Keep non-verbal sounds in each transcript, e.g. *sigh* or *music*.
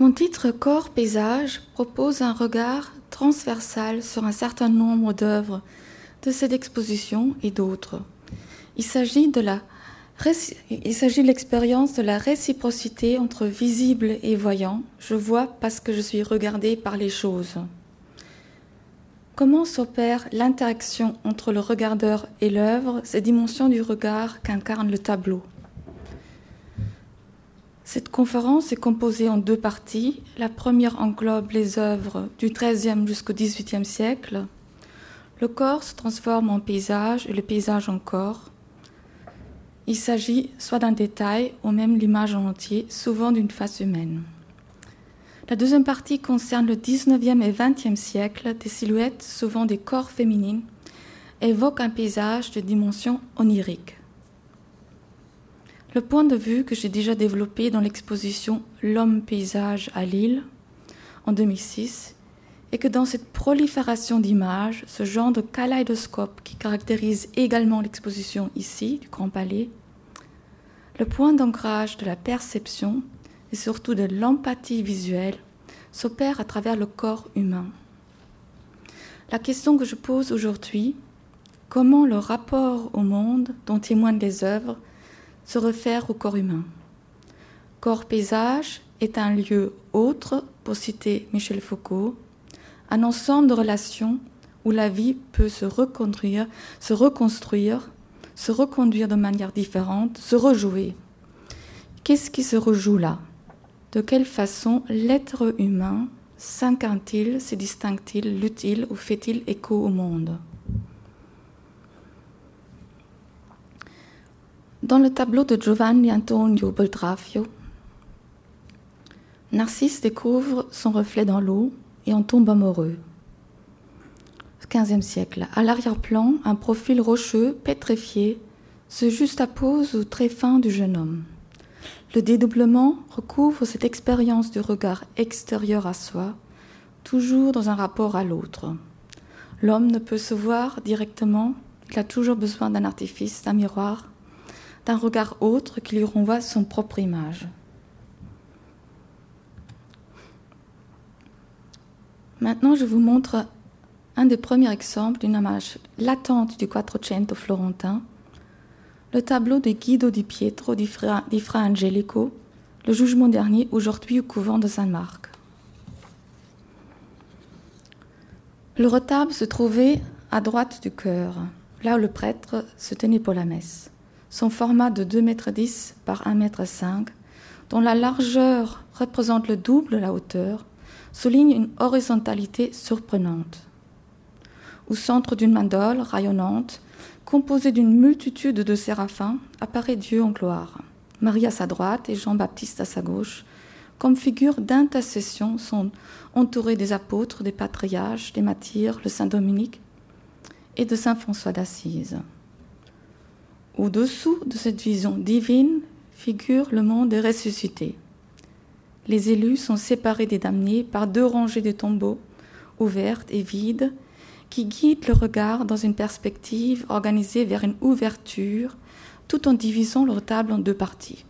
Mon titre Corps-paysage propose un regard transversal sur un certain nombre d'œuvres de cette exposition et d'autres. Il s'agit de de l'expérience de la réciprocité entre visible et voyant. Je vois parce que je suis regardé par les choses. Comment s'opère l'interaction entre le regardeur et l'œuvre, ces dimensions du regard qu'incarne le tableau Cette conférence est composée en deux parties. La première englobe les œuvres du XIIIe jusqu'au XVIIIe siècle. Le corps se transforme en paysage et le paysage en corps. Il s'agit soit d'un détail ou même l'image en entier, souvent d'une face humaine. La deuxième partie concerne le 19e et 20e siècle, des silhouettes, souvent des corps féminines, évoquent un paysage de dimension onirique. Le point de vue que j'ai déjà développé dans l'exposition L'homme-paysage à Lille en 2006 est que dans cette prolifération d'images, ce genre de kaléidoscope qui caractérise également l'exposition ici du Grand Palais, le point d'ancrage de la perception et surtout de l'empathie visuelle s'opère à travers le corps humain. La question que je pose aujourd'hui, comment le rapport au monde dont témoignent les œuvres se réfère au corps humain. Corps-paysage est un lieu autre, pour citer Michel Foucault, un ensemble de relations où la vie peut se reconstruire, se reconstruire, se reconduire de manière différente, se rejouer. Qu'est-ce qui se rejoue là? De quelle façon l'être humain s'incarne-t-il, se distingue-t-il, lutte-t-il ou fait-il écho au monde? Dans le tableau de Giovanni Antonio Beltrafio, Narcisse découvre son reflet dans l'eau et en tombe amoureux. 15e siècle. À l'arrière-plan, un profil rocheux, pétrifié, se juxtapose au très fin du jeune homme. Le dédoublement recouvre cette expérience du regard extérieur à soi, toujours dans un rapport à l'autre. L'homme ne peut se voir directement, il a toujours besoin d'un artifice, d'un miroir, d'un regard autre qui lui renvoie son propre image. Maintenant, je vous montre un des premiers exemples d'une image latente du Quattrocento florentin, le tableau de Guido di Pietro di Fra, di Fra Angelico, le jugement dernier, aujourd'hui au couvent de Saint-Marc. Le retable se trouvait à droite du chœur, là où le prêtre se tenait pour la messe. Son format de 2,10 m par 1,5 m, dont la largeur représente le double de la hauteur, souligne une horizontalité surprenante. Au centre d'une mandole rayonnante, composé d'une multitude de séraphins, apparaît Dieu en gloire. Marie à sa droite et Jean-Baptiste à sa gauche, comme figure d'intercession, sont entourés des apôtres, des patriarches, des martyrs, le Saint Dominique et de Saint François d'Assise. Au-dessous de cette vision divine figure le monde des ressuscités. Les élus sont séparés des damnés par deux rangées de tombeaux, ouvertes et vides, qui guide le regard dans une perspective organisée vers une ouverture, tout en divisant le table en deux parties.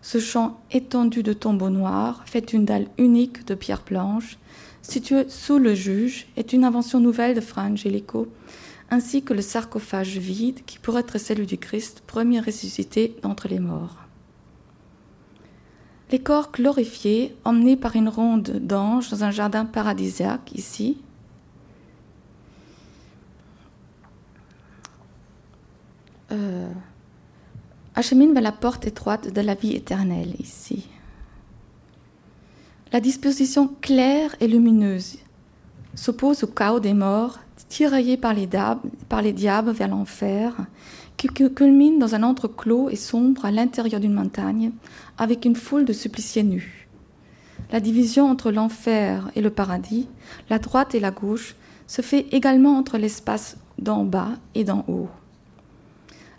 Ce champ étendu de tombeaux noirs, fait d'une dalle unique de pierre blanche, situé sous le juge, est une invention nouvelle de Fra Angelico, ainsi que le sarcophage vide qui pourrait être celui du Christ, premier ressuscité d'entre les morts. Les corps glorifiés, emmenés par une ronde d'anges dans un jardin paradisiaque ici, euh, vers la porte étroite de la vie éternelle ici. La disposition claire et lumineuse s'oppose au chaos des morts, tiraillés par les, diables vers l'enfer, qui culmine dans un entre-clos et sombre à l'intérieur d'une montagne, avec une foule de suppliciés nus. La division entre l'enfer et le paradis, la droite et la gauche, se fait également entre l'espace d'en bas et d'en haut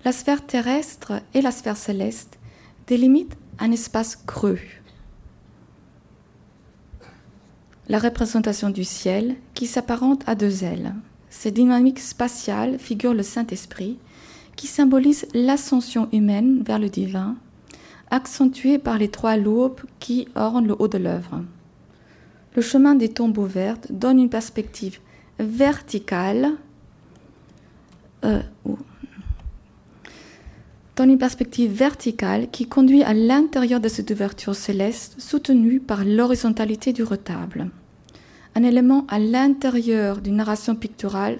la sphère terrestre et la sphère céleste délimitent un espace creux. La représentation du ciel qui s'apparente à deux ailes. Ces dynamiques spatiales figurent le Saint-Esprit qui symbolise l'ascension humaine vers le divin, accentuée par les trois lobes qui ornent le haut de l'œuvre. Le chemin des tombeaux vertes donne une perspective verticale euh, donne une perspective verticale qui conduit à l'intérieur de cette ouverture céleste soutenue par l'horizontalité du retable. Un élément à l'intérieur d'une narration picturale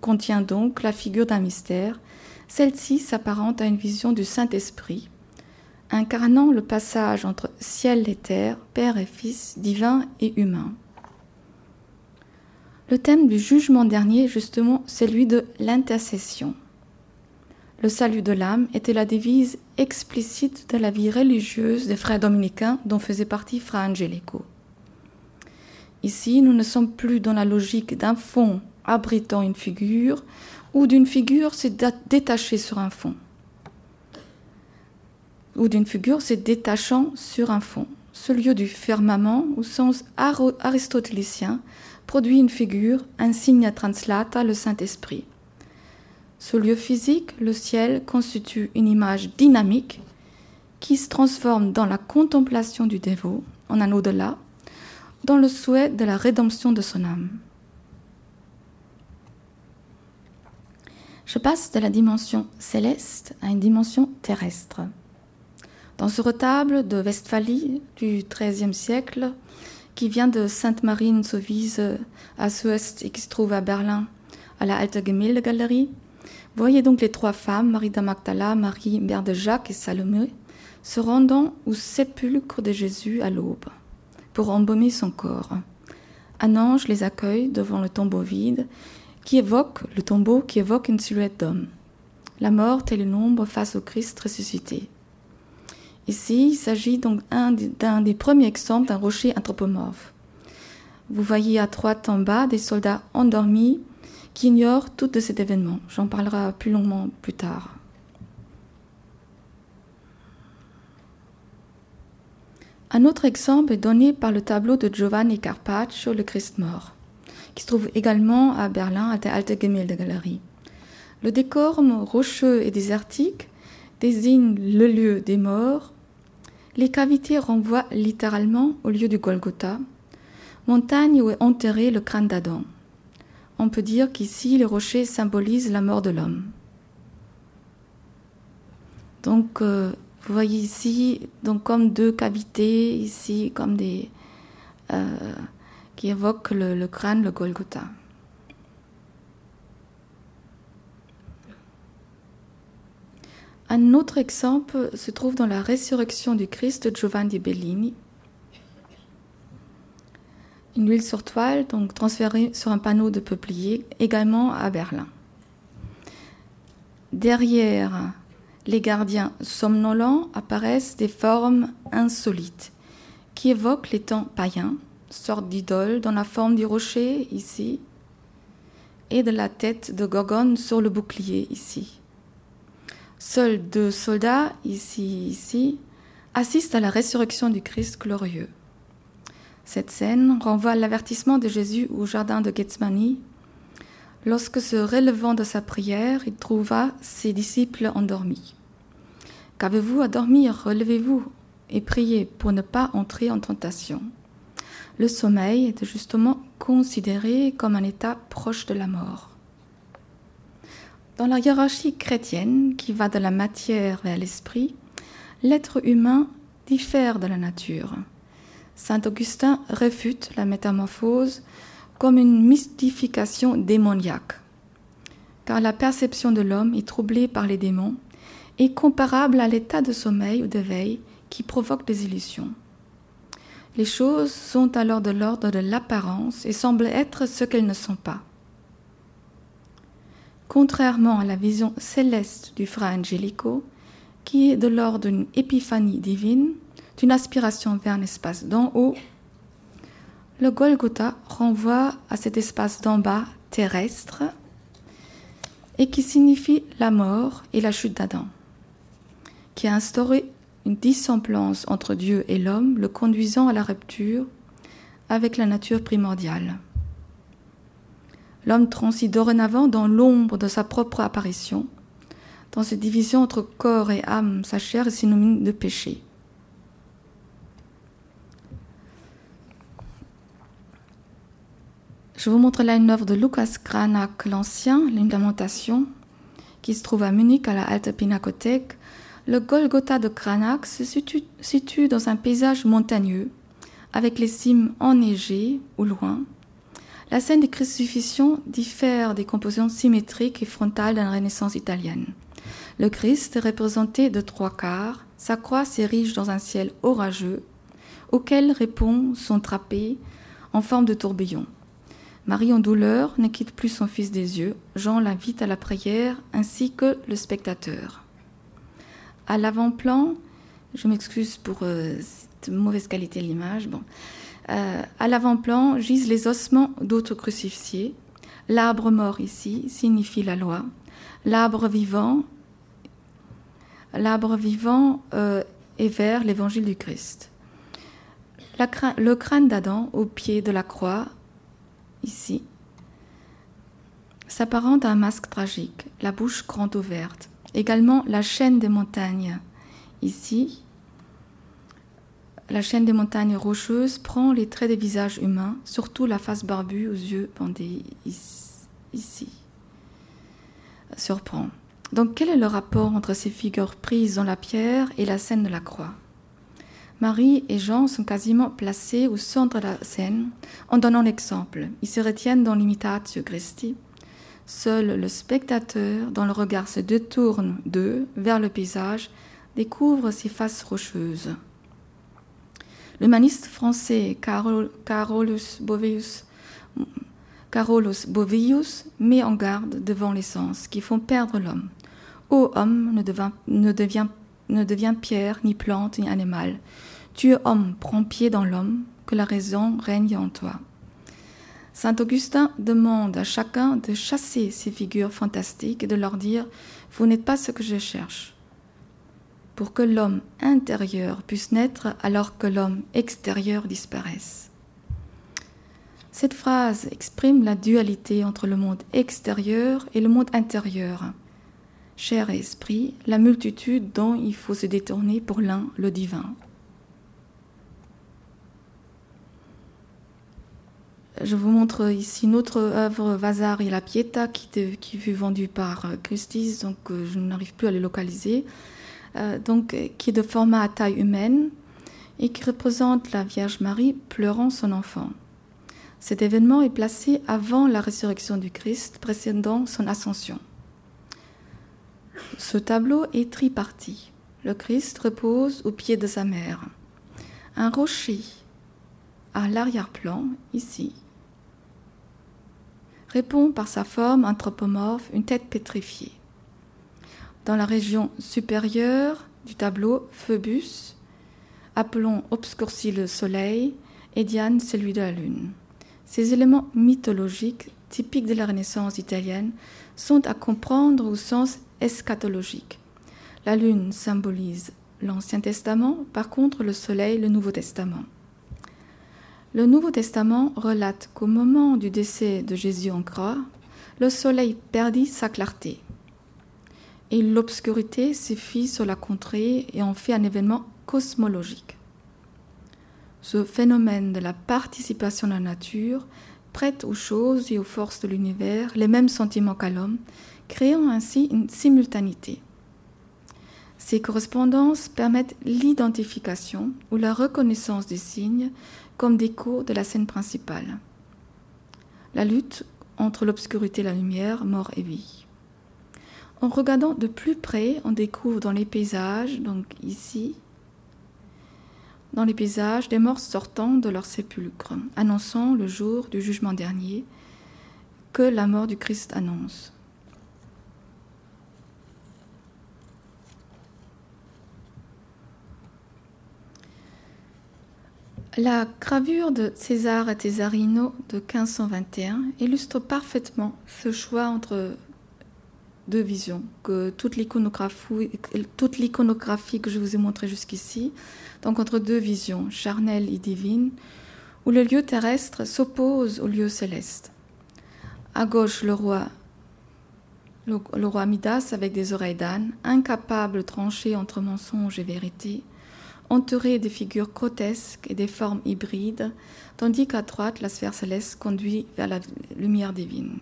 contient donc la figure d'un mystère. Celle-ci s'apparente à une vision du Saint-Esprit, incarnant le passage entre ciel et terre, Père et Fils, divin et humain. Le thème du jugement dernier est justement celui de l'intercession. Le salut de l'âme était la devise explicite de la vie religieuse des frères dominicains dont faisait partie Fra Angelico. Ici, nous ne sommes plus dans la logique d'un fond abritant une figure ou d'une figure s'est détachée sur un fond ou d'une figure se détachant sur un fond. Ce lieu du firmament, au sens aristotélicien, produit une figure, un signe translata, le Saint-Esprit. Ce lieu physique, le ciel, constitue une image dynamique qui se transforme dans la contemplation du dévot, en un au-delà, dans le souhait de la rédemption de son âme. Je passe de la dimension céleste à une dimension terrestre. Dans ce retable de Westphalie du XIIIe siècle, qui vient de Sainte-Marie-Souvise à Suest et qui se trouve à Berlin, à la Alte Galerie, voyez donc les trois femmes, Marie de Magdala, Marie, Mère de Jacques et Salomé, se rendant au sépulcre de Jésus à l'aube pour embaumer son corps. Un ange les accueille devant le tombeau vide qui évoque le tombeau qui évoque une silhouette d'homme. La mort est le nombre face au Christ ressuscité. Ici, il s'agit donc d'un des premiers exemples d'un rocher anthropomorphe. Vous voyez à droite en bas des soldats endormis qui ignorent tout de cet événement. J'en parlerai plus longuement plus tard. Un autre exemple est donné par le tableau de Giovanni Carpaccio, Le Christ mort, qui se trouve également à Berlin à la Alte Galerie. Le décor rocheux et désertique désigne le lieu des morts les cavités renvoient littéralement au lieu du Golgotha, montagne où est enterré le crâne d'Adam. On peut dire qu'ici les rochers symbolisent la mort de l'homme. Donc, euh, vous voyez ici, donc comme deux cavités, ici comme des euh, qui évoquent le crâne, le Golgotha. Un autre exemple se trouve dans la résurrection du Christ de Giovanni Bellini. Une huile sur toile, donc transférée sur un panneau de peuplier, également à Berlin. Derrière les gardiens somnolents apparaissent des formes insolites qui évoquent les temps païens, sorte d'idoles dans la forme du rocher ici et de la tête de Gorgone sur le bouclier ici. Seuls deux soldats, ici, ici, assistent à la résurrection du Christ glorieux. Cette scène renvoie à l'avertissement de Jésus au jardin de Gethsemane. Lorsque se relevant de sa prière, il trouva ses disciples endormis. Qu'avez-vous à dormir? Relevez-vous et priez pour ne pas entrer en tentation. Le sommeil est justement considéré comme un état proche de la mort. Dans la hiérarchie chrétienne qui va de la matière vers l'esprit, l'être humain diffère de la nature. Saint Augustin réfute la métamorphose comme une mystification démoniaque, car la perception de l'homme est troublée par les démons et comparable à l'état de sommeil ou d'éveil qui provoque des illusions. Les choses sont alors de l'ordre de l'apparence et semblent être ce qu'elles ne sont pas. Contrairement à la vision céleste du frère Angelico, qui est de l'ordre d'une épiphanie divine, d'une aspiration vers un espace d'en haut, le Golgotha renvoie à cet espace d'en bas terrestre et qui signifie la mort et la chute d'Adam, qui a instauré une dissemblance entre Dieu et l'homme, le conduisant à la rupture avec la nature primordiale. L'homme transit dorénavant dans l'ombre de sa propre apparition, dans cette division entre corps et âme, sa chair est synonyme de péché. Je vous montre là une œuvre de Lucas Cranach l'Ancien, l'une lamentation, qui se trouve à Munich à la Alte Pinakothek, le Golgotha de Cranach se situe, dans un paysage montagneux, avec les cimes enneigées au loin. La scène des crucifixions diffère des compositions symétriques et frontales de la Renaissance italienne. Le Christ est représenté de trois quarts, sa croix s'érige dans un ciel orageux, auquel répond son trapé en forme de tourbillon. Marie en douleur ne quitte plus son fils des yeux. Jean l'invite à la prière ainsi que le spectateur. À l'avant-plan, je m'excuse pour euh, cette mauvaise qualité de l'image. Euh, à l'avant-plan gisent les ossements d'autres crucifiés. L'arbre mort ici signifie la loi. L'arbre vivant, l'arbre vivant euh, est vers l'évangile du Christ. le crâne d'Adam au pied de la croix ici, s'apparente à un masque tragique, la bouche grande ouverte. Également la chaîne des montagnes, ici, la chaîne des montagnes rocheuses prend les traits des visages humains, surtout la face barbue aux yeux bandés ici. Surprend. Donc quel est le rapport entre ces figures prises dans la pierre et la scène de la croix? Marie et Jean sont quasiment placés au centre de la scène en donnant l'exemple. Ils se retiennent dans l'imitatio Christi. Seul le spectateur, dont le regard se détourne d'eux vers le paysage, découvre ces faces rocheuses. L'humaniste français Carolus Bovius, Carolus Bovius met en garde devant les sens qui font perdre l'homme. Ô homme ne ne devient pierre, ni plante, ni animal. Tu es homme, prends pied dans l'homme, que la raison règne en toi. Saint Augustin demande à chacun de chasser ces figures fantastiques et de leur dire Vous n'êtes pas ce que je cherche. Pour que l'homme intérieur puisse naître alors que l'homme extérieur disparaisse. Cette phrase exprime la dualité entre le monde extérieur et le monde intérieur et esprit, la multitude dont il faut se détourner pour l'un, le divin. Je vous montre ici une autre œuvre, Vasari et la Pietà, qui, fut vendue par euh, Christie's, donc euh, je n'arrive plus à les localiser, euh, qui est de format à taille humaine et qui représente la Vierge Marie pleurant son enfant. Cet événement est placé avant la résurrection du Christ, précédant son ascension. Ce tableau est triparti. Le Christ repose au pied de sa mère. Un rocher à l'arrière-plan, ici, répond par sa forme anthropomorphe une tête pétrifiée. Dans la région supérieure du tableau, Phoebus, appelons obscurci le soleil, et Diane celui de la lune. Ces éléments mythologiques, typiques de la Renaissance italienne, sont à comprendre au sens eschatologique. La lune symbolise l'Ancien Testament, par contre le soleil le Nouveau Testament. Le Nouveau Testament relate qu'au moment du décès de Jésus en croix, le soleil perdit sa clarté et l'obscurité s'est fit sur la contrée et en fait un événement cosmologique. Ce phénomène de la participation à la nature prête aux choses et aux forces de l'univers les mêmes sentiments qu'à l'homme créant ainsi une simultanéité. Ces correspondances permettent l'identification ou la reconnaissance des signes comme cours de la scène principale. La lutte entre l'obscurité et la lumière, mort et vie. En regardant de plus près, on découvre dans les paysages, donc ici, dans les paysages, des morts sortant de leur sépulcre, annonçant le jour du jugement dernier que la mort du Christ annonce. La gravure de César et Cesarino de 1521 illustre parfaitement ce choix entre deux visions, que toute l'iconographie, que je vous ai montrée jusqu'ici, donc entre deux visions, charnelles et divines, où le lieu terrestre s'oppose au lieu céleste. À gauche, le roi, le roi Midas avec des oreilles d'âne, incapable de trancher entre mensonge et vérité, entourée des figures grotesques et des formes hybrides, tandis qu'à droite, la sphère céleste conduit vers la lumière divine.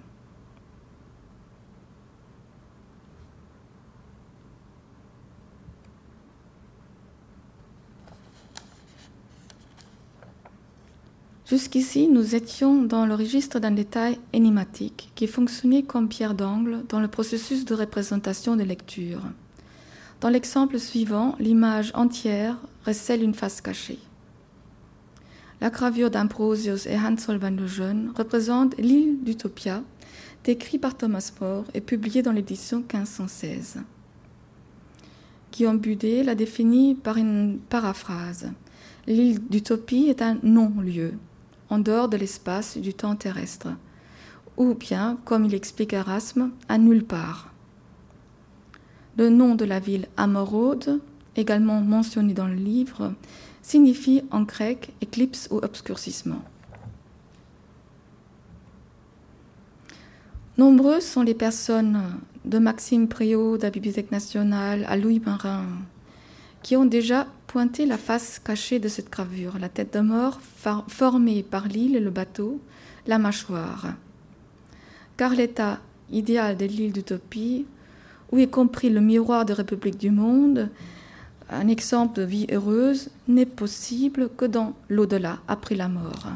Jusqu'ici, nous étions dans le registre d'un détail énigmatique qui fonctionnait comme pierre d'angle dans le processus de représentation de lecture. Dans l'exemple suivant, l'image entière recèle une face cachée. La gravure d'Ambrosius et Hans Holbein le Jeune représente l'île d'Utopia, décrit par Thomas More et publié dans l'édition 1516. Guillaume Budet l'a défini par une paraphrase. L'île d'Utopie est un non-lieu, en dehors de l'espace du temps terrestre, ou bien, comme il explique Erasme, à nulle part. Le nom de la ville Amorode, également mentionné dans le livre, signifie en grec éclipse ou obscurcissement. Nombreuses sont les personnes de Maxime Priot de la Bibliothèque nationale à Louis Marin qui ont déjà pointé la face cachée de cette gravure, la tête de mort formée par l'île et le bateau, la mâchoire. Car l'état idéal de l'île d'Utopie, où est compris le miroir de République du monde, un exemple de vie heureuse, n'est possible que dans l'au-delà, après la mort.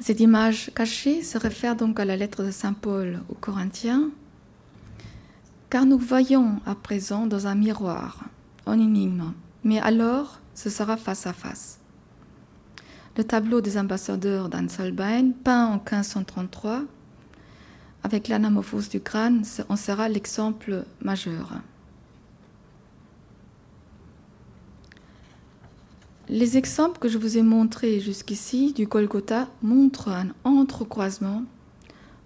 Cette image cachée se réfère donc à la lettre de Saint Paul aux Corinthiens, car nous voyons à présent dans un miroir, en énigme, mais alors ce sera face à face. Le tableau des ambassadeurs d'Anselbein, peint en 1533, avec l'anamorphose du crâne, en sera l'exemple majeur. Les exemples que je vous ai montrés jusqu'ici du Golgotha montrent un entrecroisement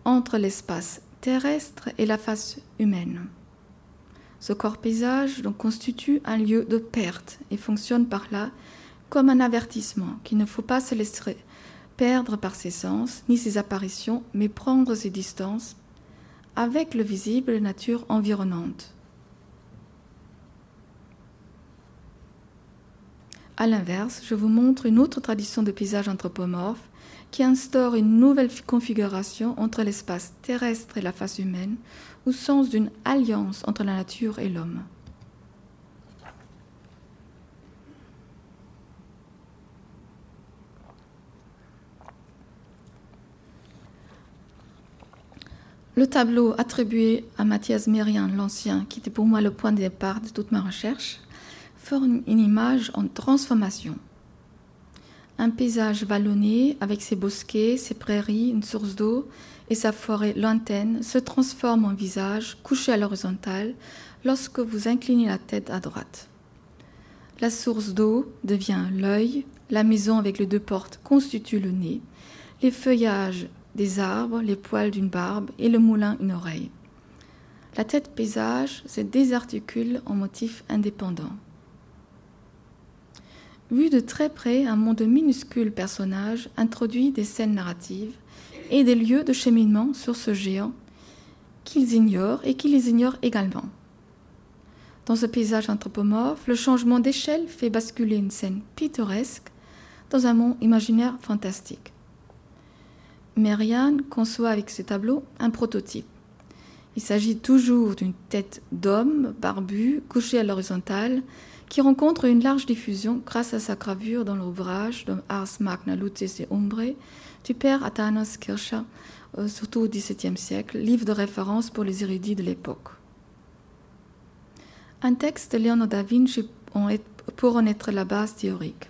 entre l'espace terrestre et la face humaine. Ce corps paysage donc, constitue un lieu de perte et fonctionne par là comme un avertissement qu'il ne faut pas se laisser perdre par ses sens ni ses apparitions, mais prendre ses distances avec le visible nature environnante. A l'inverse, je vous montre une autre tradition de paysage anthropomorphe qui instaure une nouvelle configuration entre l'espace terrestre et la face humaine, au sens d'une alliance entre la nature et l'homme. Le tableau attribué à Mathias Mérien l'Ancien, qui était pour moi le point de départ de toute ma recherche, forme une image en transformation un paysage vallonné avec ses bosquets, ses prairies, une source d'eau et sa forêt lointaine se transforme en visage couché à l'horizontale lorsque vous inclinez la tête à droite. La source d'eau devient l'œil, la maison avec les deux portes constitue le nez, les feuillages des arbres, les poils d'une barbe et le moulin une oreille. La tête paysage se désarticule en motif indépendant. Vu de très près, un monde minuscule personnage introduit des scènes narratives et des lieux de cheminement sur ce géant qu'ils ignorent et qui les ignorent également. Dans ce paysage anthropomorphe, le changement d'échelle fait basculer une scène pittoresque dans un monde imaginaire fantastique. Marianne conçoit avec ce tableau un prototype. Il s'agit toujours d'une tête d'homme barbu, couché à l'horizontale, qui rencontre une large diffusion grâce à sa gravure dans l'ouvrage de Ars Magna Lucis et Umbre du père Athanas Kircher, euh, surtout au XVIIe siècle, livre de référence pour les érudits de l'époque. Un texte de Leonardo da Vinci pour en être la base théorique.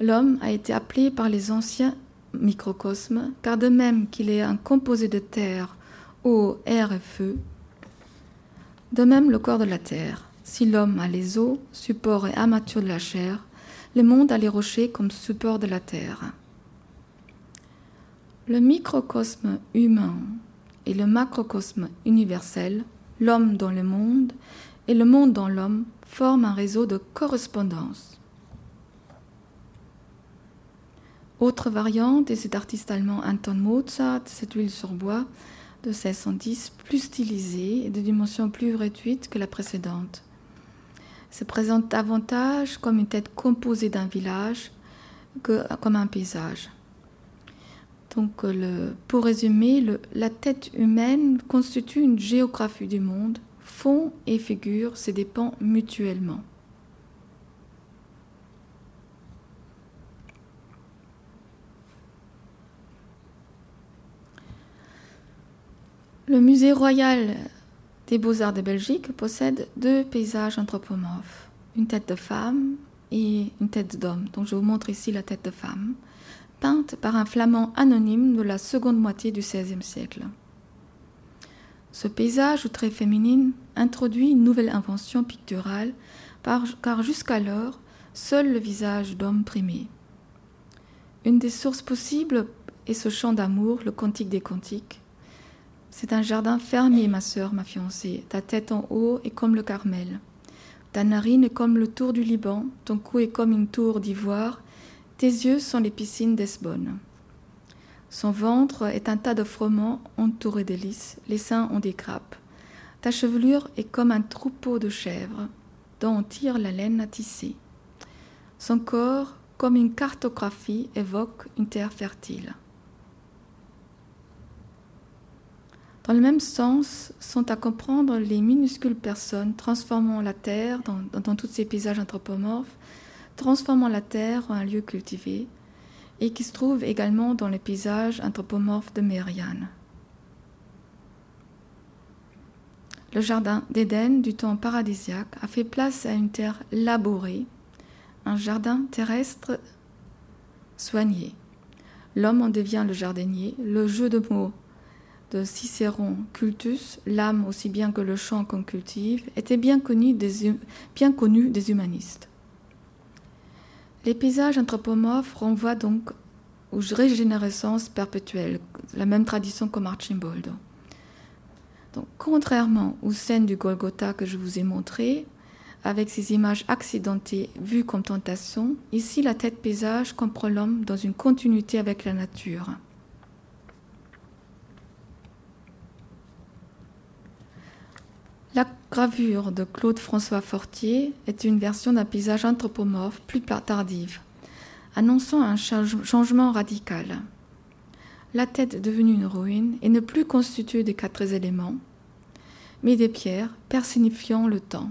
L'homme a été appelé par les anciens microcosmes, car de même qu'il est un composé de terre, eau, air et feu, de même le corps de la terre si l'homme a les eaux, support et armature de la chair, le monde a les rochers comme support de la terre. Le microcosme humain et le macrocosme universel, l'homme dans le monde et le monde dans l'homme, forment un réseau de correspondance. Autre variante est cet artiste allemand Anton Mozart, cette huile sur bois de 1610, plus stylisée et de dimension plus réduite que la précédente. Se présente davantage comme une tête composée d'un village que comme un paysage. Donc, le, pour résumer, la tête humaine constitue une géographie du monde. Fond et figure se dépendent mutuellement. Le musée royal des beaux-arts de Belgique possède deux paysages anthropomorphes, une tête de femme et une tête d'homme. Donc je vous montre ici la tête de femme, peinte par un flamand anonyme de la seconde moitié du XVIe siècle. Ce paysage très féminine introduit une nouvelle invention picturale, car jusqu'alors, seul le visage d'homme primait. Une des sources possibles est ce chant d'amour, le cantique des cantiques, c'est un jardin fermé, ma sœur, ma fiancée. Ta tête en haut est comme le Carmel. Ta narine est comme le tour du Liban, ton cou est comme une tour d'ivoire, tes yeux sont les piscines d'Esbonne. Son ventre est un tas de froment entouré lys, les seins ont des grappes. Ta chevelure est comme un troupeau de chèvres, dont on tire la laine à tisser. Son corps, comme une cartographie, évoque une terre fertile. Dans le même sens sont à comprendre les minuscules personnes transformant la terre dans, tous ces paysages anthropomorphes, transformant la terre en un lieu cultivé, et qui se trouvent également dans les paysages anthropomorphes de Mériane. Le jardin d'Éden du temps paradisiaque a fait place à une terre labourée, un jardin terrestre soigné. L'homme en devient le jardinier, le jeu de mots de Cicéron, Cultus, l'âme aussi bien que le champ qu'on cultive, était bien connu des, humanistes. Les paysages anthropomorphes renvoient donc aux régénérescences perpétuelles, la même tradition comme Archimboldo. Donc, contrairement aux scènes du Golgotha que je vous ai montrées, avec ces images accidentées vues comme tentation, ici la tête paysage comprend l'homme dans une continuité avec la nature. La gravure de Claude-François Fortier est une version d'un paysage anthropomorphe plus tardive, annonçant un changement radical. La tête devenue une ruine et ne plus constituée des quatre éléments, mais des pierres personnifiant le temps.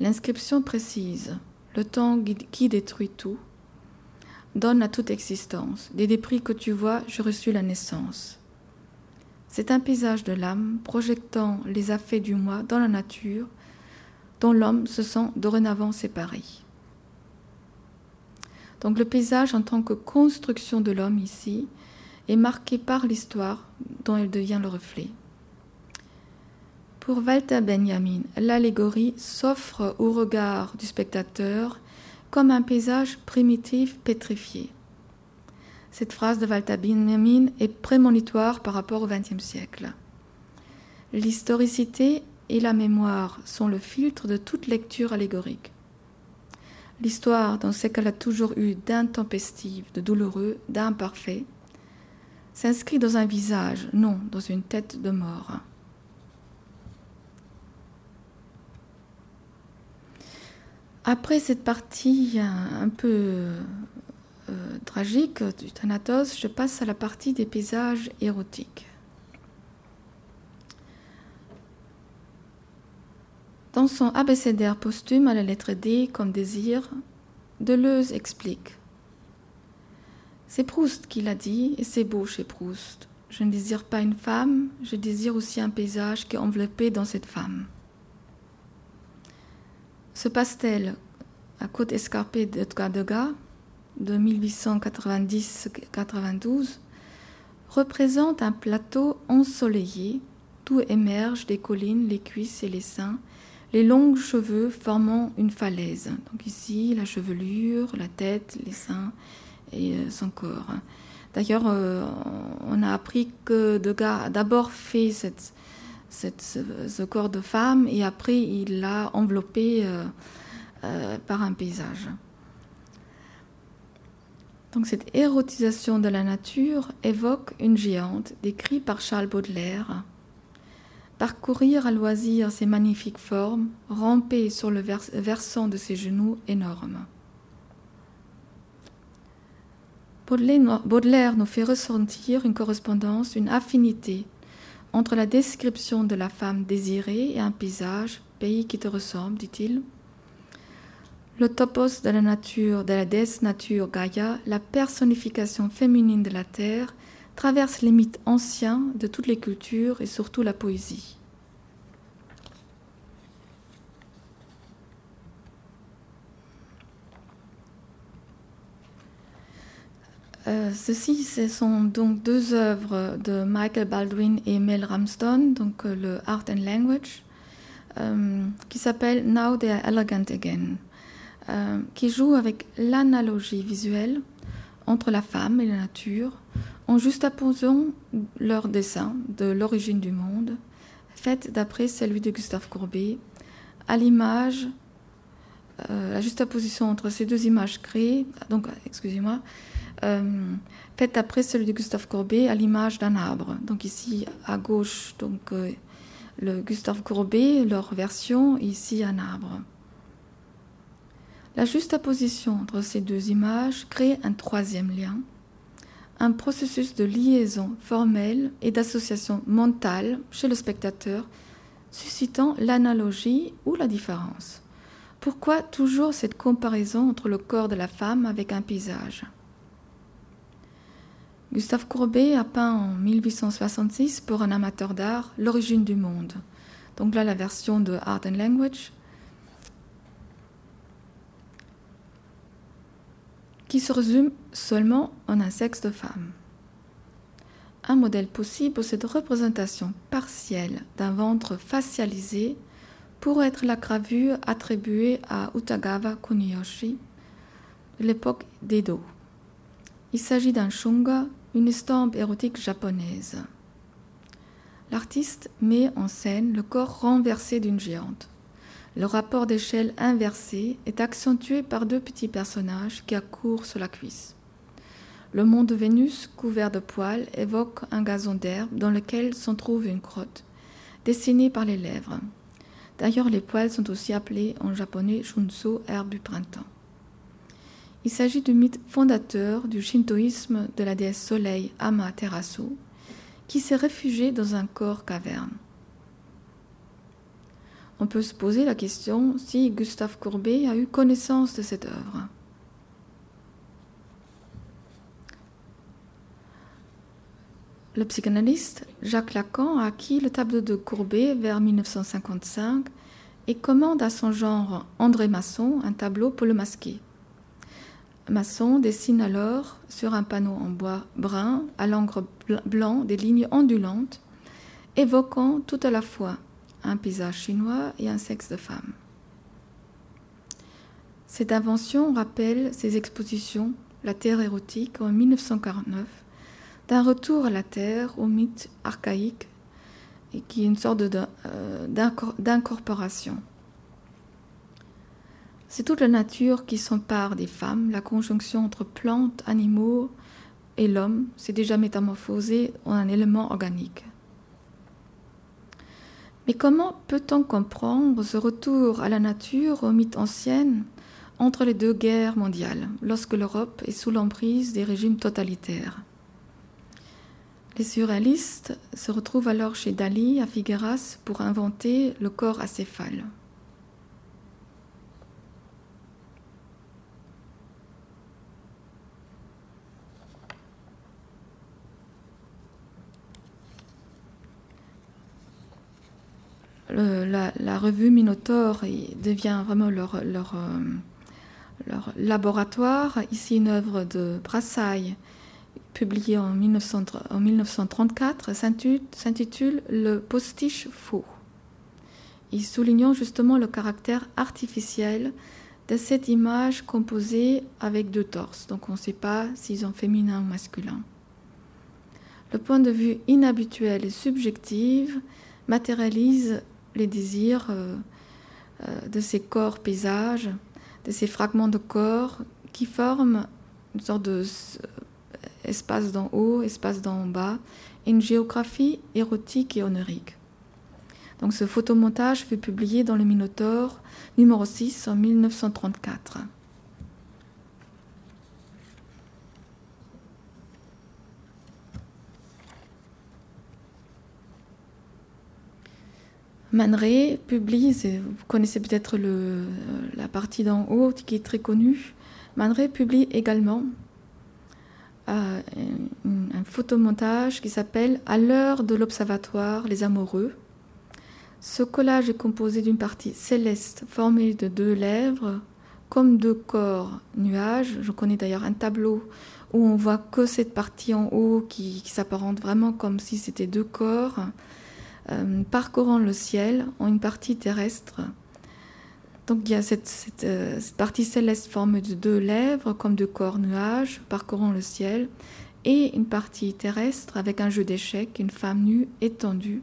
L'inscription précise Le temps qui détruit tout donne à toute existence. Des débris que tu vois, je reçus la naissance. C'est un paysage de l'âme projetant les affaires du moi dans la nature, dont l'homme se sent dorénavant séparé. Donc le paysage en tant que construction de l'homme ici est marqué par l'histoire dont elle devient le reflet. Pour Walter Benjamin, l'allégorie s'offre au regard du spectateur comme un paysage primitif pétrifié. Cette phrase de Walter Benjamin est prémonitoire par rapport au XXe siècle. L'historicité et la mémoire sont le filtre de toute lecture allégorique. L'histoire, dans ce qu'elle a toujours eu d'intempestif, de douloureux, d'imparfait, s'inscrit dans un visage, non dans une tête de mort. Après cette partie un peu euh, tragique du Thanatos, je passe à la partie des paysages érotiques. Dans son abécédaire posthume à la lettre D comme désir, Deleuze explique C'est Proust qui l'a dit, et c'est beau chez Proust. Je ne désire pas une femme, je désire aussi un paysage qui est enveloppé dans cette femme. Ce pastel à côte escarpée d'Edgar Degas de 1890-92 représente un plateau ensoleillé d'où émergent des collines, les cuisses et les seins, les longs cheveux formant une falaise. Donc ici, la chevelure, la tête, les seins et euh, son corps. D'ailleurs, euh, on a appris que Degas a d'abord fait ce, corps de femme et après il l'a enveloppé euh, par un paysage. Donc cette érotisation de la nature évoque une géante décrite par Charles Baudelaire. parcourir à loisir ces magnifiques formes, ramper sur le versant de ses genoux énormes. Baudelaire nous fait ressentir une correspondance, une affinité entre la description de la femme désirée et un paysage, pays qui te ressemble, dit-il. Le topos de la nature, de la déesse nature Gaïa, la personnification féminine de la terre, traverse les mythes anciens de toutes les cultures et surtout la poésie. Euh, ceci, ce sont donc deux œuvres de Michael Baldwin et Mel Ramston, donc euh, le Art and Language, euh, qui s'appelle Now They Are Elegant Again, qui joue avec l'analogie visuelle entre la femme et la nature, en juxtaposant leur dessin de l'origine du monde, fait d'après celui de Gustave Courbet, à l'image, la juxtaposition entre ces deux images créées, donc excusez-moi, euh, faite après celui de Gustave Courbet à l'image d'un arbre. Donc ici à gauche, donc euh, le Gustave Courbet, leur version, ici un arbre. La juxtaposition entre ces deux images crée un troisième lien, un processus de liaison formelle et d'association mentale chez le spectateur, suscitant l'analogie ou la différence. Pourquoi toujours cette comparaison entre le corps de la femme avec un paysage? Gustave Courbet a peint en 1866 pour un amateur d'art l'origine du monde. Donc là, la version de Art and Language, qui se résume seulement en un sexe de femme. Un modèle possible pour cette représentation partielle d'un ventre facialisé pourrait être la gravure attribuée à Utagawa Kuniyoshi de l'époque d'Edo. Il s'agit d'un shunga une estampe érotique japonaise. L'artiste met en scène le corps renversé d'une géante. Le rapport d'échelle inversé est accentué par deux petits personnages qui accourent sur la cuisse. Le mont de Vénus, couvert de poils, évoque un gazon d'herbe dans lequel s'en trouve une crotte, dessinée par les lèvres. D'ailleurs, les poils sont aussi appelés en japonais shunso, herbe du printemps. Il s'agit du mythe fondateur du shintoïsme de la déesse soleil Amaterasu, qui s'est réfugiée dans un corps caverne. On peut se poser la question si Gustave Courbet a eu connaissance de cette œuvre. Le psychanalyste Jacques Lacan a acquis le tableau de Courbet vers 1955 et commande à son genre André Masson un tableau pour le masquer. Masson dessine alors sur un panneau en bois brun à l'encre blanc des lignes ondulantes, évoquant tout à la fois un paysage chinois et un sexe de femme. Cette invention rappelle ses expositions La Terre érotique en 1949, d'un retour à la Terre au mythe archaïque et qui est une sorte euh, d'incorporation. C'est toute la nature qui s'empare des femmes, la conjonction entre plantes, animaux et l'homme s'est déjà métamorphosée en un élément organique. Mais comment peut-on comprendre ce retour à la nature aux mythes anciennes entre les deux guerres mondiales, lorsque l'Europe est sous l'emprise des régimes totalitaires? Les surréalistes se retrouvent alors chez Dali à Figueras pour inventer le corps acéphale. La, revue Minotaur devient vraiment leur, euh, laboratoire. Ici, une œuvre de Brassailles, publiée en, 1934, s'intitule Le postiche faux. Il soulignant justement le caractère artificiel de cette image composée avec deux torses. Donc on ne sait pas s'ils sont féminins ou masculins. Le point de vue inhabituel et subjectif matérialise les désirs euh, euh, de ces corps paysages, de ces fragments de corps qui forment une sorte de espace d'en haut, espace d'en bas, une géographie érotique et onirique. Donc ce photomontage fut publié dans le Minotaure numéro 6 en 1934. Man publie, vous connaissez peut-être la partie d'en haut qui est très connue, Man publie également euh, un, photomontage qui s'appelle À l'heure de l'observatoire, les amoureux. Ce collage est composé d'une partie céleste formée de deux lèvres, comme deux corps nuages. Je connais d'ailleurs un tableau où on voit que cette partie en haut qui s'apparente vraiment comme si c'était deux corps. Euh, parcourant le ciel en une partie terrestre. Donc il y a cette, euh, partie céleste formée de deux lèvres comme de corps nuages parcourant le ciel et une partie terrestre avec un jeu d'échecs, une femme nue étendue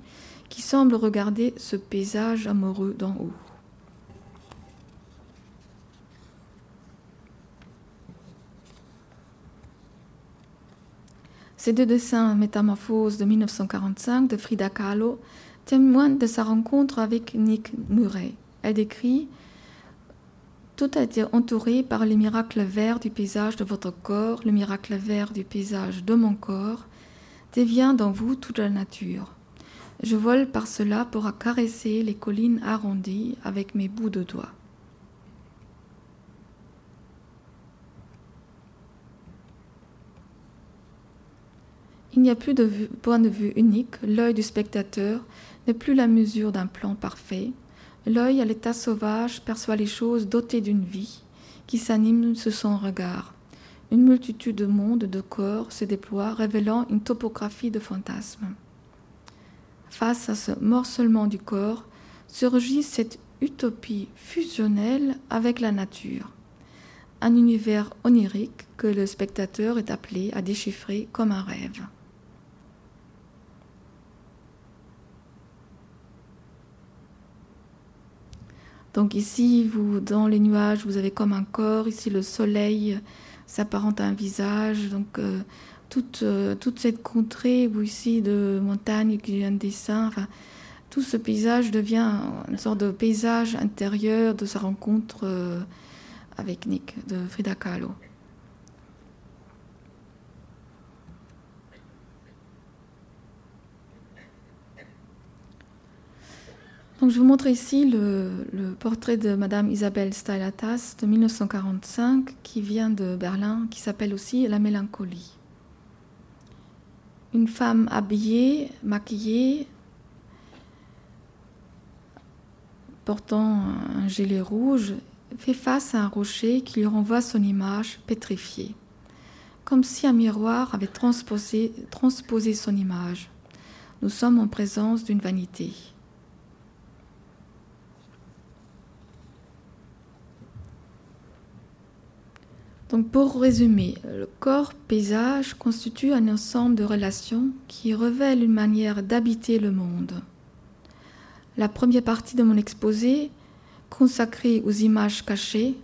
qui semble regarder ce paysage amoureux d'en haut. Ces deux dessins Métamorphose de 1945 de Frida Kahlo témoignent de sa rencontre avec Nick Murray. Elle décrit Tout a été entouré par les miracles verts du paysage de votre corps, le miracle vert du paysage de mon corps, dévient dans vous toute la nature. Je vole par cela pour caresser les collines arrondies avec mes bouts de doigts. Il n'y a plus de point de vue unique, l'œil du spectateur n'est plus la mesure d'un plan parfait. L'œil à l'état sauvage perçoit les choses dotées d'une vie qui s'anime sous son regard. Une multitude de mondes, de corps se déploie, révélant une topographie de fantasmes. Face à ce morcellement du corps, surgit cette utopie fusionnelle avec la nature, un univers onirique que le spectateur est appelé à déchiffrer comme un rêve. Donc ici, vous, dans les nuages, vous avez comme un corps. Ici, le soleil s'apparente à un visage. Donc euh, toute, euh, toute cette contrée, ou ici, de montagne qui de dessin, tout ce paysage devient une sorte de paysage intérieur de sa rencontre euh, avec Nick de Frida Kahlo. Je vous montre ici le, portrait de Madame Isabelle Stylatas de 1945 qui vient de Berlin, qui s'appelle aussi La mélancolie. Une femme habillée, maquillée, portant un gilet rouge, fait face à un rocher qui lui renvoie son image pétrifiée, comme si un miroir avait transposé son image. Nous sommes en présence d'une vanité. Donc pour résumer, le corps-paysage constitue un ensemble de relations qui révèlent une manière d'habiter le monde. La première partie de mon exposé, consacrée aux images cachées,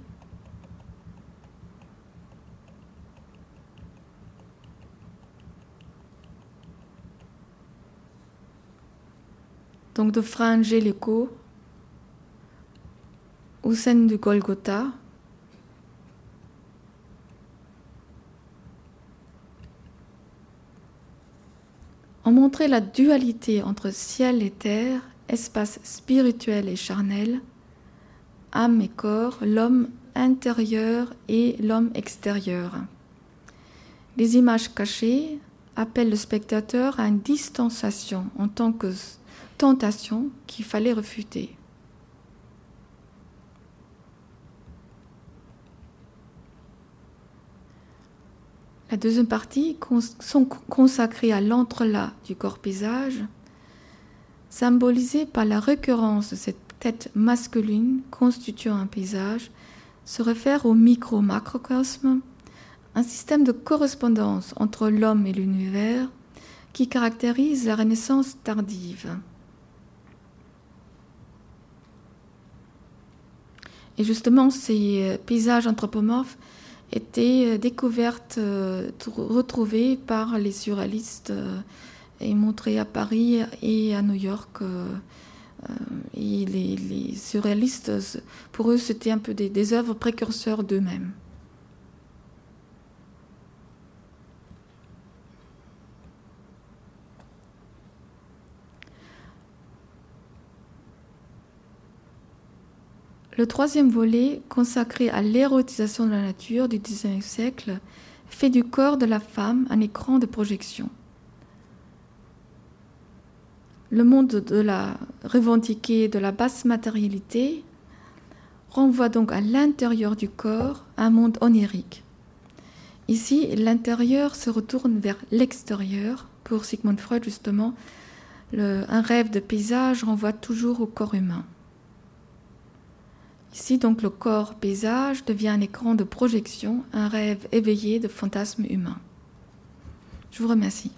donc de Fra Angelico, au sein du Golgotha, ont montré la dualité entre ciel et terre, espace spirituel et charnel, âme et corps, l'homme intérieur et l'homme extérieur. Les images cachées appellent le spectateur à une distanciation en tant que tentation qu'il fallait refuter. La deuxième partie, sont consacrée à l'entrelac du corps-paysage, symbolisée par la récurrence de cette tête masculine constituant un paysage, se réfère au micro-macrocosme, un système de correspondance entre l'homme et l'univers qui caractérise la Renaissance tardive. Et justement, ces euh, paysages anthropomorphes était euh, découverte, euh, retrouvée par les surréalistes euh, et montrée à Paris et à New York et les, surréalistes, pour eux, c'était un peu des, des œuvres précurseurs d'eux-mêmes. Le troisième volet, consacré à l'érotisation de la nature du XIXe siècle, fait du corps de la femme un écran de projection. Le monde de la de la basse matérialité renvoie donc à l'intérieur du corps un monde onirique. Ici, l'intérieur se retourne vers l'extérieur. Pour Sigmund Freud, justement, un rêve de paysage renvoie toujours au corps humain. Ici, donc, le corps paysage devient un écran de projection, un rêve éveillé de fantasmes humains. Je vous remercie.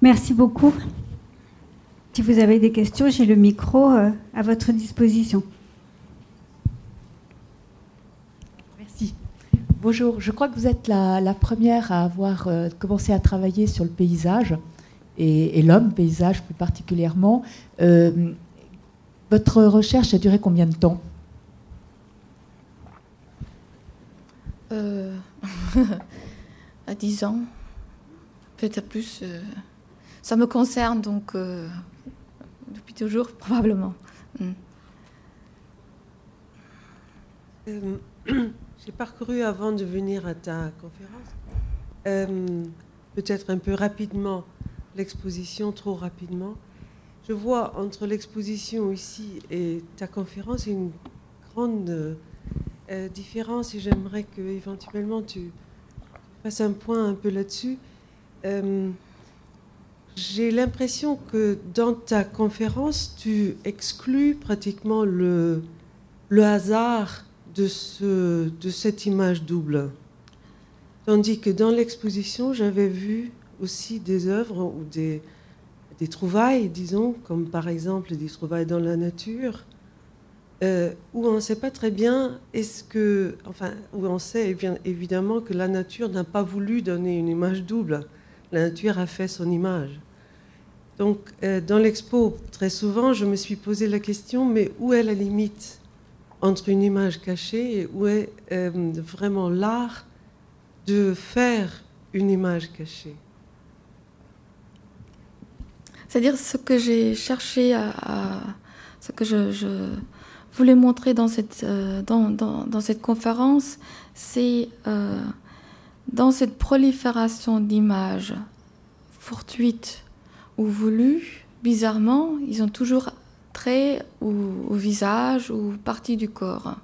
Merci beaucoup. Si vous avez des questions, j'ai le micro euh, à votre disposition. Bonjour, je crois que vous êtes la, première à avoir euh, commencé à travailler sur le paysage et, l'homme paysage plus particulièrement. Euh, votre recherche a duré combien de temps? Euh, *laughs* À 10 ans, peut-être plus. ça me concerne donc depuis toujours, *laughs* probablement. Hmm. *clears throat* J'ai parcouru avant de venir à ta conférence, euh, peut-être un peu rapidement, l'exposition, trop rapidement. Je vois entre l'exposition ici et ta conférence une grande euh, différence et j'aimerais que éventuellement tu fasses un point un peu là-dessus. Euh, j'ai l'impression que dans ta conférence, tu exclus pratiquement le, le hasard de, ce, de cette image double. Tandis que dans l'exposition, j'avais vu aussi des œuvres ou des, des trouvailles, disons, comme par exemple des trouvailles dans la nature, euh, où on ne sait pas très bien, est-ce que, enfin, où on sait évidemment que la nature n'a pas voulu donner une image double. La nature a fait son image. Donc, euh, dans l'expo, très souvent, je me suis posé la question, mais où est la limite? Entre une image cachée et où est euh, vraiment l'art de faire une image cachée. C'est-à-dire ce que j'ai cherché à, ce que je, voulais montrer dans cette, euh, dans, dans, cette conférence, c'est euh, dans cette prolifération d'images fortuites ou voulues, bizarrement, ils ont toujours trait ou au visage ou partie du corps.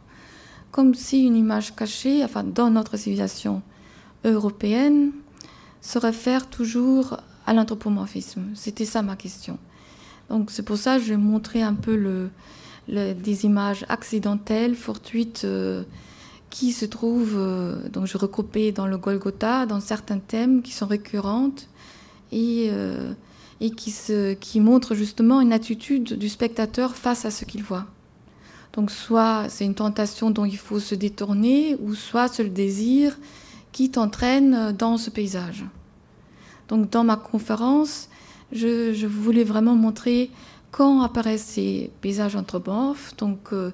Comme si une image cachée, enfin dans notre civilisation européenne, se réfère toujours à l'anthropomorphisme. C'était ça ma question. Donc c'est pour ça que je montrais un peu des images accidentelles, fortuites, euh, qui se trouvent, euh, donc je regroupais dans le Golgotha, dans certains thèmes qui sont récurrentes et euh, et qui, montre justement une attitude du spectateur face à ce qu'il voit. Donc soit c'est une tentation dont il faut se détourner, ou soit c'est le désir qui t'entraîne dans ce paysage. Donc dans ma conférence, je, voulais vraiment montrer quand apparaissent ces paysages anthropomorphes, donc euh,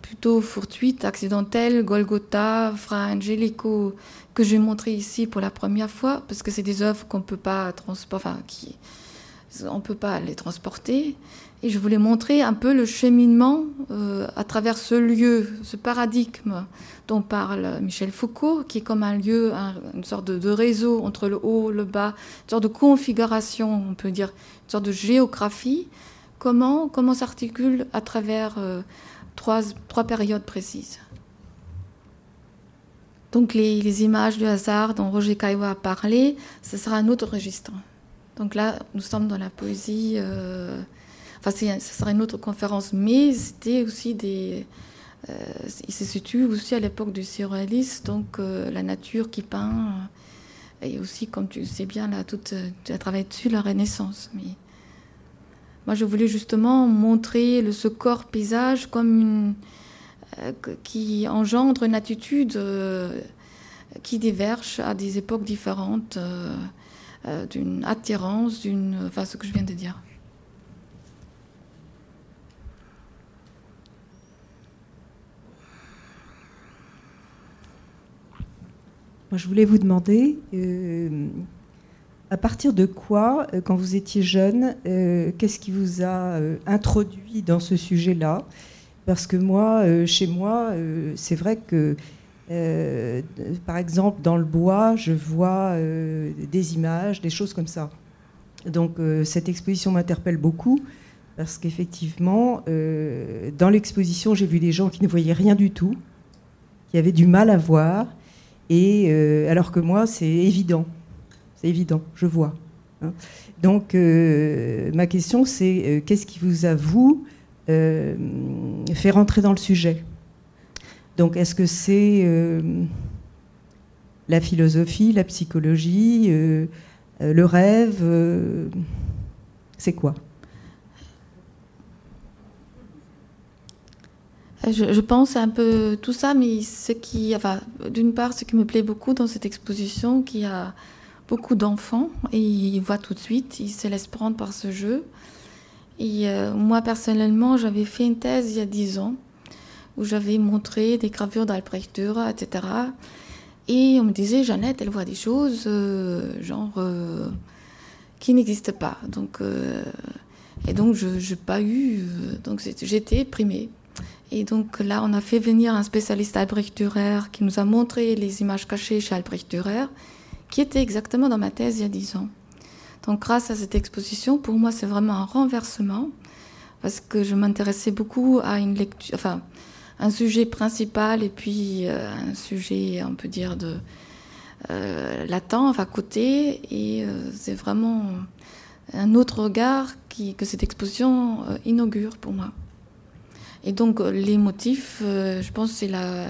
plutôt fortuites, accidentelles, Golgotha, Fra Angelico, que je vais montrer ici pour la première fois, parce que c'est des œuvres qu'on ne peut pas transporter, qui, on ne peut pas les transporter. Et je voulais montrer un peu le cheminement euh, à travers ce lieu, ce paradigme dont parle Michel Foucault, qui est comme un lieu, une sorte de, réseau entre le haut, le bas, une sorte de configuration, on peut dire, une sorte de géographie. Comment, comment s'articule à travers euh, trois, trois périodes précises? Donc les, les, images du hasard dont Roger Caillois a parlé, ce sera un autre registre. Donc là, nous sommes dans la poésie. Euh, enfin, ce serait une autre conférence, mais c'était aussi des. Euh, il se situe aussi à l'époque du surréalisme, donc euh, la nature qui peint, et aussi, comme tu sais bien, là, tout, tu as travaillé dessus, la Renaissance. Mais moi, je voulais justement montrer ce corps paysage comme qui engendre une attitude qui diverge à des époques différentes d'une attirance, d'une, enfin ce que je viens de dire. Moi, je voulais vous demander, euh, à partir de quoi, euh, quand vous étiez jeune, euh, qu'est-ce qui vous a introduit dans ce sujet-là? Parce que moi, chez moi, c'est vrai que, par exemple, dans le bois, je vois des images, des choses comme ça. Donc, cette exposition m'interpelle beaucoup. Parce qu'effectivement, dans l'exposition, j'ai vu des gens qui ne voyaient rien du tout, qui avaient du mal à voir, et euh, alors que moi, c'est évident. C'est évident, je vois. Hein. Donc, euh, ma question, c'est euh, qu'est-ce qui vous a, vous, fait rentrer dans le sujet? Donc, est-ce que c'est la philosophie, la psychologie, le rêve C'est quoi? Je, pense un peu tout ça, mais ce qui, d'une part, ce qui me plaît beaucoup dans cette exposition, qu'il y a beaucoup d'enfants et ils voient tout de suite, ils se laissent prendre par ce jeu. Et euh, moi, personnellement, j'avais fait une thèse il y a dix ans où j'avais montré des gravures d'Albrecht etc. Et on me disait, Jeannette, elle voit des choses, euh, genre, euh, qui n'existent pas. Donc, et donc, je n'ai pas eu. donc, j'étais primée. Et donc là, on a fait venir un spécialiste Albrecht Dürer qui nous a montré les images cachées chez Albrecht Dürer, qui étaient exactement dans ma thèse il y a dix ans. Donc grâce à cette exposition, pour moi, c'est vraiment un renversement, parce que je m'intéressais beaucoup à une lecture, enfin, un sujet principal et puis euh, un sujet, on peut dire, de euh, latent, enfin côté, et euh, c'est vraiment un autre regard que cette exposition inaugure pour moi. Et donc, les motifs, je pense, c'est la,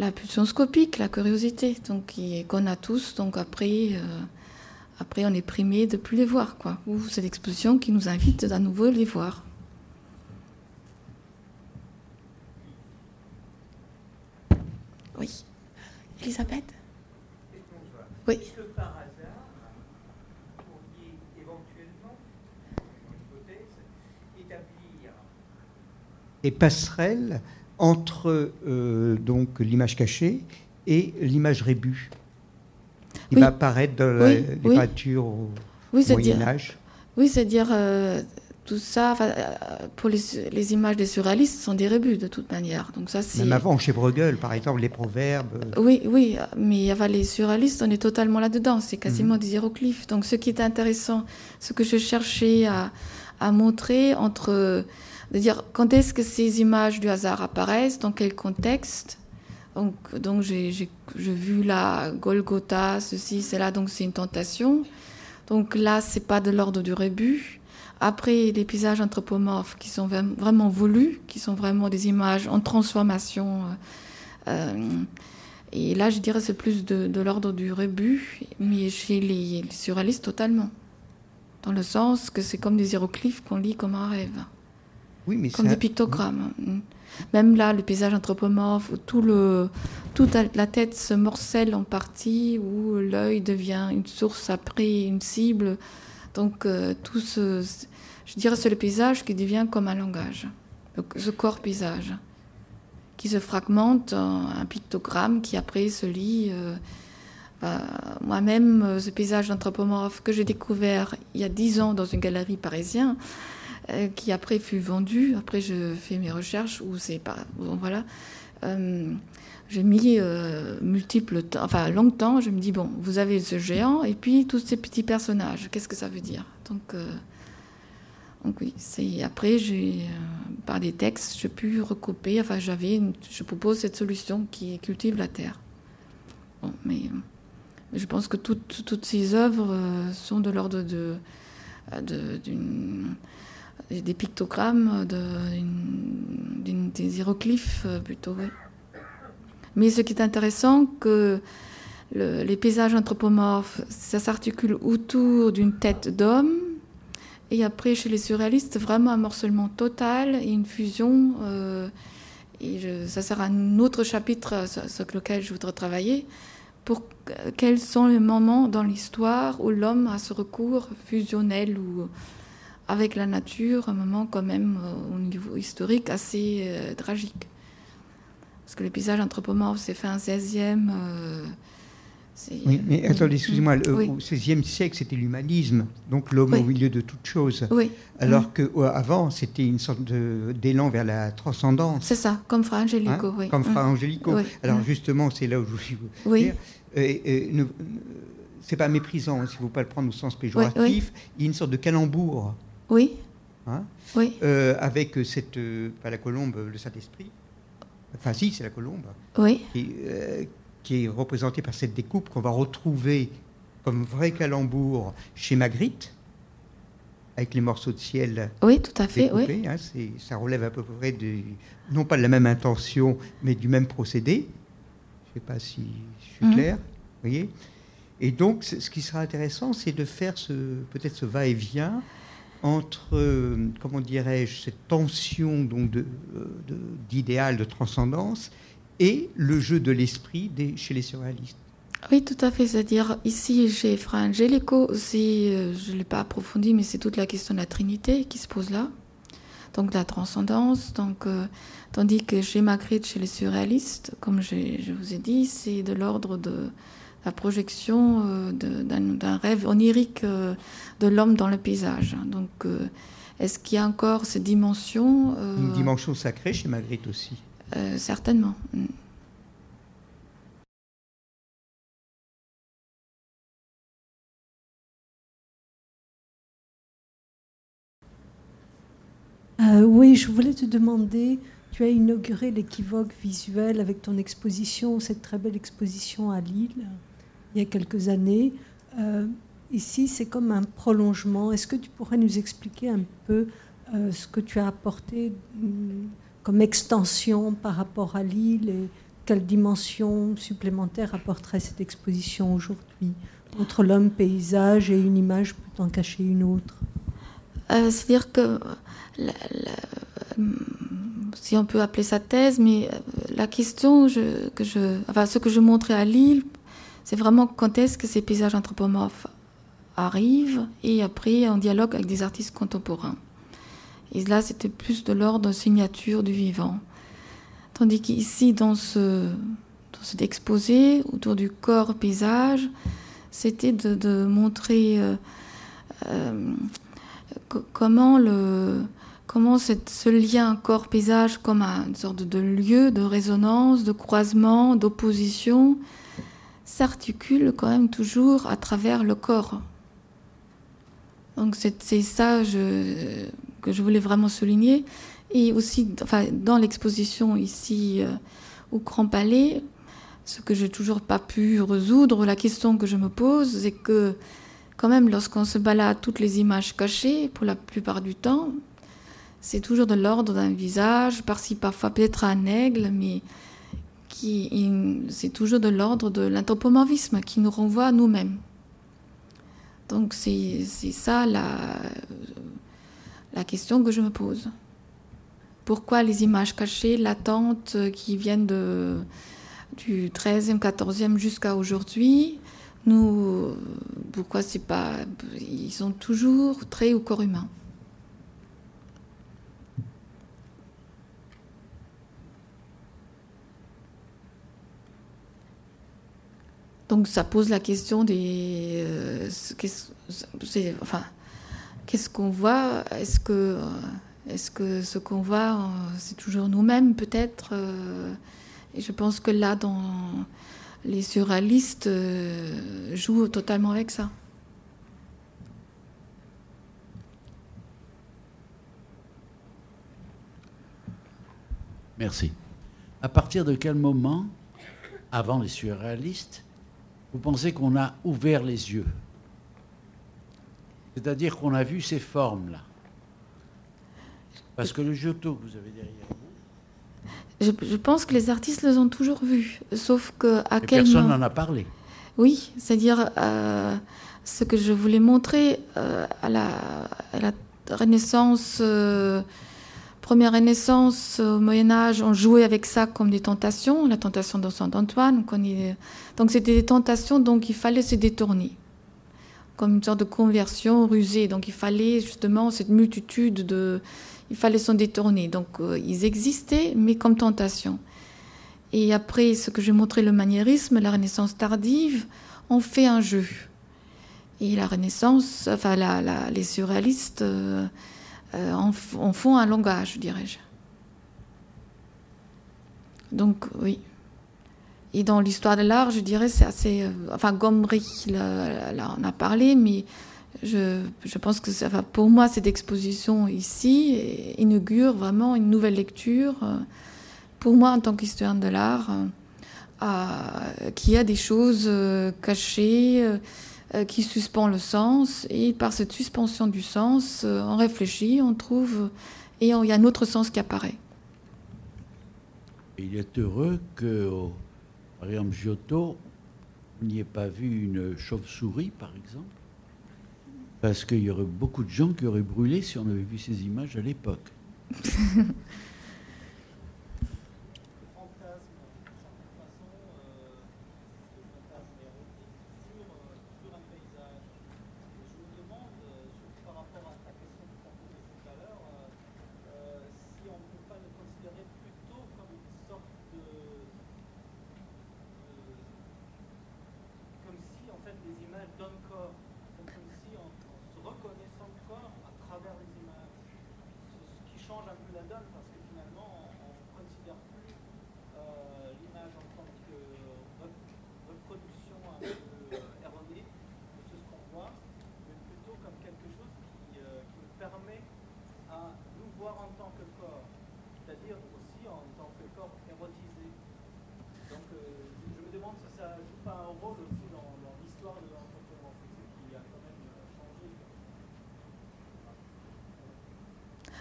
la pulsion scopique, la curiosité, donc qu'on a tous. Donc après, après, on est primé de plus les voir, quoi. Ou c'est l'exposition qui nous invite à nouveau les voir. Oui. Elisabeth? Oui. et passerelle entre euh, donc l'image cachée et l'image rébut qui va apparaître dans la littérature au Moyen Âge. Oui, c'est-à-dire euh, tout ça, euh, pour les, images des surréalistes, sont des rébus de toute manière. Donc ça, Même avant, chez Bruegel, par exemple, les proverbes. Oui, oui, mais les surréalistes, on est totalement là-dedans. C'est quasiment mhm. des hiéroglyphes. Donc ce qui est intéressant, ce que je cherchais à, à montrer entre de dire quand est-ce que ces images du hasard apparaissent, dans quel contexte? Donc, donc j'ai vu là Golgotha, ceci, cela, donc c'est une tentation. Donc là, c'est pas de l'ordre du rébut. Après, les paysages anthropomorphes qui sont vraiment voulus, qui sont vraiment des images en transformation. Euh, et là, je dirais c'est plus de, l'ordre du rébut, mais chez les, les surréalistes totalement. Dans le sens que c'est comme des hiéroglyphes qu'on lit comme un rêve comme des pictogrammes. Mm. Même là, le paysage anthropomorphe, où tout le, toute la tête se morcelle en partie, où l'œil devient une source après une cible. Donc, euh, tout ce, je dirais, c'est le paysage qui devient comme un langage, ce corps-paysage, qui se fragmente en un pictogramme qui après se lit. Euh, bah, moi-même, euh, ce paysage anthropomorphe que j'ai découvert il y a dix ans dans une galerie parisienne, euh, qui après fut vendu. Après, je fais mes recherches où c'est pas. voilà. Euh, j'ai mis euh, multiples temps, enfin longtemps, je me dis, bon, vous avez ce géant et puis tous ces petits personnages, qu'est-ce que ça veut dire? Donc, donc oui, c'est après, j'ai, par des textes, j'ai pu recouper, enfin j'avais, je propose cette solution qui cultive la terre. Bon, mais, je pense que toutes, toutes ces œuvres sont de l'ordre de, des pictogrammes, de, des hiéroglyphes euh, plutôt. Mais ce qui est intéressant, que les paysages anthropomorphes, ça s'articule autour d'une tête d'homme, et après chez les surréalistes, vraiment un morcellement total et une fusion. Euh, et ça sera un autre chapitre sur, lequel je voudrais travailler, pour quels sont les moments dans l'histoire où l'homme a ce recours fusionnel ou avec la nature, un moment quand même au niveau historique assez tragique. Parce que le paysage anthropomorphe s'est fait un 16e. Oui, mais attendez, excusez-moi, au XVIe siècle, c'était l'humanisme, donc l'homme au milieu de toute chose. Oui. Alors qu'avant, c'était une sorte d'élan vers la transcendance. C'est ça, comme Fra Angelico, hein oui. Comme Fra mm. Angelico. Alors mm. justement, c'est là où je voulais vous dire. Et, c'est pas méprisant, s'il ne faut pas le prendre au sens péjoratif. Il y a une sorte de calembour. Oui. Hein, oui. Euh, avec cette, euh, pas la colombe, le Saint-Esprit. Enfin, si, c'est la colombe. Oui. Qui, euh, qui est représenté par cette découpe qu'on va retrouver comme vrai calembour chez Magritte, avec les morceaux de ciel. Oui, tout à fait. oui. Hein, ça relève à peu près de, non pas de la même intention, mais du même procédé. Je ne sais pas si je suis mhm. clair. voyez Et donc, ce qui sera intéressant, c'est de faire ce, peut-être ce va-et-vient entre, comment dirais-je, cette tension donc de, d'idéal, de transcendance, et le jeu de l'esprit chez les surréalistes. Oui, tout à fait. C'est-à-dire, ici, chez Fra Angelico, euh, je ne l'ai pas approfondi, mais c'est toute la question de la Trinité qui se pose là. Donc, la transcendance. Donc, euh, tandis que chez Magritte, chez les surréalistes, comme je, vous ai dit, c'est de l'ordre de la projection euh, d'un rêve onirique de l'homme dans le paysage. Donc, est-ce qu'il y a encore cette dimension Une dimension sacrée chez Magritte aussi. Euh, certainement. Mm. Euh, oui, je voulais te demander, tu as inauguré l'équivoque visuel avec ton exposition, cette très belle exposition à Lille, il y a quelques années. Euh, ici, c'est comme un prolongement. Est-ce que tu pourrais nous expliquer un peu ce que tu as apporté mm, comme extension par rapport à l'île et quelle dimension supplémentaire apporterait cette exposition aujourd'hui entre l'homme paysage et une image peut en cacher une autre? Euh, C'est-à-dire que, si on peut appeler ça thèse, mais euh, la question que je, enfin, ce que je montrais à Lille, c'est vraiment quand est-ce que ces paysages anthropomorphes arrivent et après en dialogue avec des artistes contemporains. Et là, c'était plus de l'ordre signature du vivant. Tandis qu'ici, dans, ce, dans cet exposé autour du corps paysage, c'était de, montrer euh, euh, comment, le, comment ce lien corps-paysage, comme une sorte de lieu de résonance, de croisement, d'opposition, s'articule quand même toujours à travers le corps. Donc c'est ça, je, que je voulais vraiment souligner. Et aussi, dans l'exposition ici euh, au Grand Palais, ce que j'ai toujours pas pu résoudre, la question que je me pose, c'est que quand même, lorsqu'on se balade toutes les images cachées, pour la plupart du temps, c'est toujours de l'ordre d'un visage, par-ci parfois peut-être un aigle, mais qui, c'est toujours de l'ordre de l'anthropomorphisme qui nous renvoie à nous-mêmes. Donc c'est ça la, la question que je me pose. Pourquoi les images cachées, latentes, qui viennent du 13e, 14e jusqu'à aujourd'hui, nous, pourquoi c'est pas, ils sont toujours très au corps humain? Donc ça pose la question des, euh, enfin, qu'est-ce qu'on voit? Est-ce que, euh, est que ce qu'on voit, euh, c'est toujours nous-mêmes peut-être euh, Et je pense que là, dans les surréalistes jouent totalement avec ça. Merci. À partir de quel moment, avant les surréalistes, vous pensez qu'on a ouvert les yeux? C'est-à-dire qu'on a vu ces formes-là. Parce que le Giotto que vous avez derrière vous. Je, pense que les artistes les ont toujours vus, sauf que à quel personne n'en a parlé. Oui, c'est-à-dire euh, ce que je voulais montrer euh, à, la, Renaissance, euh, première Renaissance, au Moyen Âge, on jouait avec ça comme des tentations, la tentation de Saint Antoine. Donc c'était des tentations, donc il fallait se détourner, comme une sorte de conversion rusée. Donc il fallait justement cette multitude de, il fallait s'en détourner. Donc euh, ils existaient, mais comme tentation. Et après, ce que j'ai montré, le maniérisme, la Renaissance tardive, on fait un jeu. Et la Renaissance, enfin les surréalistes. Euh, euh, en, font un langage, dirais-je. Donc, oui. Et dans l'histoire de l'art, je dirais, c'est assez. Euh, enfin, Gombrich, là, on a parlé, mais je, je pense que pour moi, cette exposition ici inaugure vraiment une nouvelle lecture, euh, pour moi, en tant qu'historienne de l'art, qui a des choses cachées euh, qui suspend le sens. Et par cette suspension du sens, euh, on réfléchit, on trouve, et il y a un autre sens qui apparaît. Il est heureux que, par exemple, Giotto n'y ait pas vu une chauve-souris, par exemple, parce qu'il y aurait beaucoup de gens qui auraient brûlé si on avait vu ces images à l'époque. *laughs*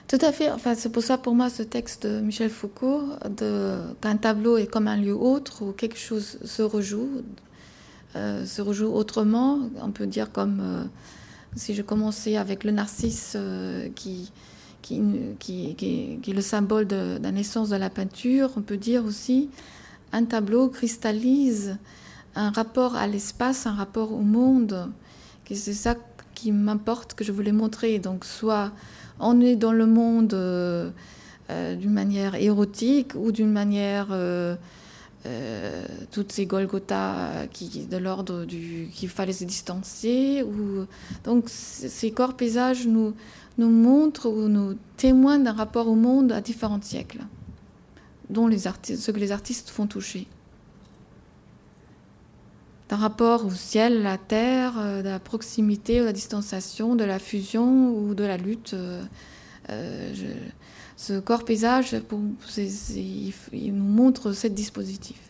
Tout à fait. Enfin, c'est pour ça, pour moi, ce texte de Michel Foucault, qu'un tableau est comme un lieu autre où quelque chose se rejoue, euh, se rejoue autrement. On peut dire comme euh, si je commençais avec le narcisse euh, qui, qui, qui, qui, est le symbole de, la naissance de la peinture. On peut dire aussi un tableau cristallise un rapport à l'espace, un rapport au monde. C'est ça qui m'importe, que je voulais montrer. Donc, soit on est dans le monde euh, euh, d'une manière érotique ou d'une manière euh, toutes ces Golgotha qui de l'ordre du qu'il fallait se distancier ou donc ces corps paysages nous montrent ou nous témoignent d'un rapport au monde à différents siècles ce que les artistes font toucher d'un rapport au ciel, à la terre, euh, de la proximité, de la distanciation, de la fusion ou de la lutte. Euh, euh, ce corps paysage, il nous montre ce dispositif.